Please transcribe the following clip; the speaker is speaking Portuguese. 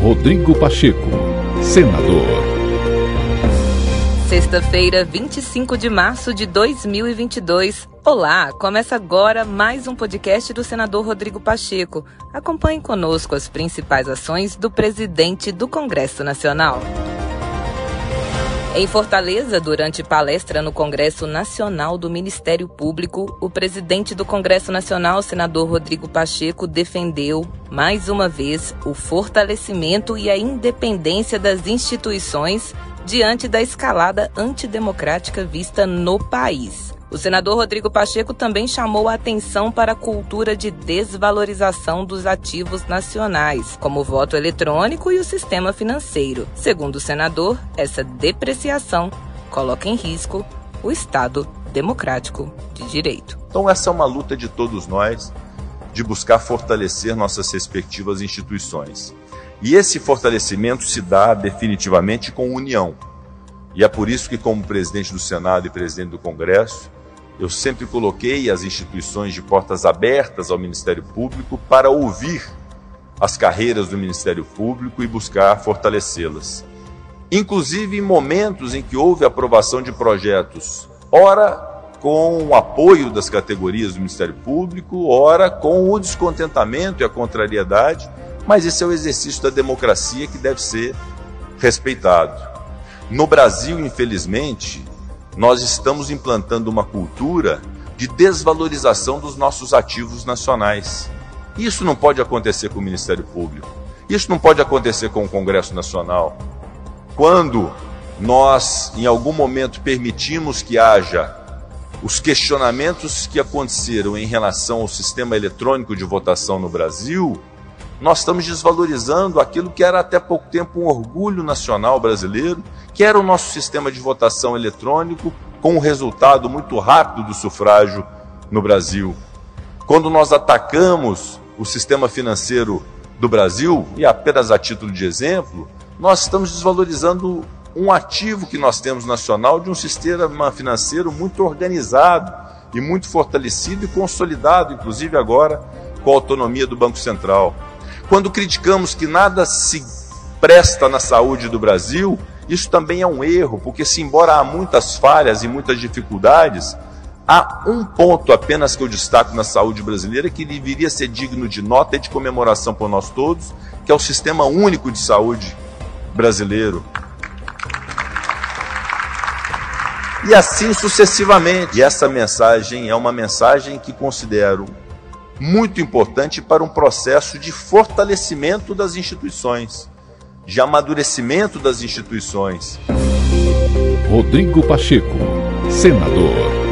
Rodrigo Pacheco, senador. Sexta-feira, 25 de março de 2022. Olá, começa agora mais um podcast do senador Rodrigo Pacheco. Acompanhe conosco as principais ações do presidente do Congresso Nacional. Em Fortaleza, durante palestra no Congresso Nacional do Ministério Público, o presidente do Congresso Nacional, senador Rodrigo Pacheco, defendeu, mais uma vez, o fortalecimento e a independência das instituições diante da escalada antidemocrática vista no país. O senador Rodrigo Pacheco também chamou a atenção para a cultura de desvalorização dos ativos nacionais, como o voto eletrônico e o sistema financeiro. Segundo o senador, essa depreciação coloca em risco o Estado democrático de direito. Então, essa é uma luta de todos nós de buscar fortalecer nossas respectivas instituições. E esse fortalecimento se dá definitivamente com união. E é por isso que, como presidente do Senado e presidente do Congresso, eu sempre coloquei as instituições de portas abertas ao Ministério Público para ouvir as carreiras do Ministério Público e buscar fortalecê-las. Inclusive em momentos em que houve aprovação de projetos, ora com o apoio das categorias do Ministério Público, ora com o descontentamento e a contrariedade, mas esse é o exercício da democracia que deve ser respeitado. No Brasil, infelizmente, nós estamos implantando uma cultura de desvalorização dos nossos ativos nacionais. Isso não pode acontecer com o Ministério Público. Isso não pode acontecer com o Congresso Nacional. Quando nós, em algum momento, permitimos que haja os questionamentos que aconteceram em relação ao sistema eletrônico de votação no Brasil, nós estamos desvalorizando aquilo que era até pouco tempo um orgulho nacional brasileiro, que era o nosso sistema de votação eletrônico, com um resultado muito rápido do sufrágio no Brasil. Quando nós atacamos o sistema financeiro do Brasil, e apenas a título de exemplo, nós estamos desvalorizando um ativo que nós temos nacional de um sistema financeiro muito organizado e muito fortalecido e consolidado, inclusive agora com a autonomia do Banco Central. Quando criticamos que nada se presta na saúde do Brasil, isso também é um erro, porque se embora há muitas falhas e muitas dificuldades, há um ponto apenas que eu destaco na saúde brasileira que deveria ser digno de nota e de comemoração por nós todos, que é o Sistema Único de Saúde brasileiro. E assim sucessivamente. E essa mensagem é uma mensagem que considero muito importante para um processo de fortalecimento das instituições, de amadurecimento das instituições. Rodrigo Pacheco, senador.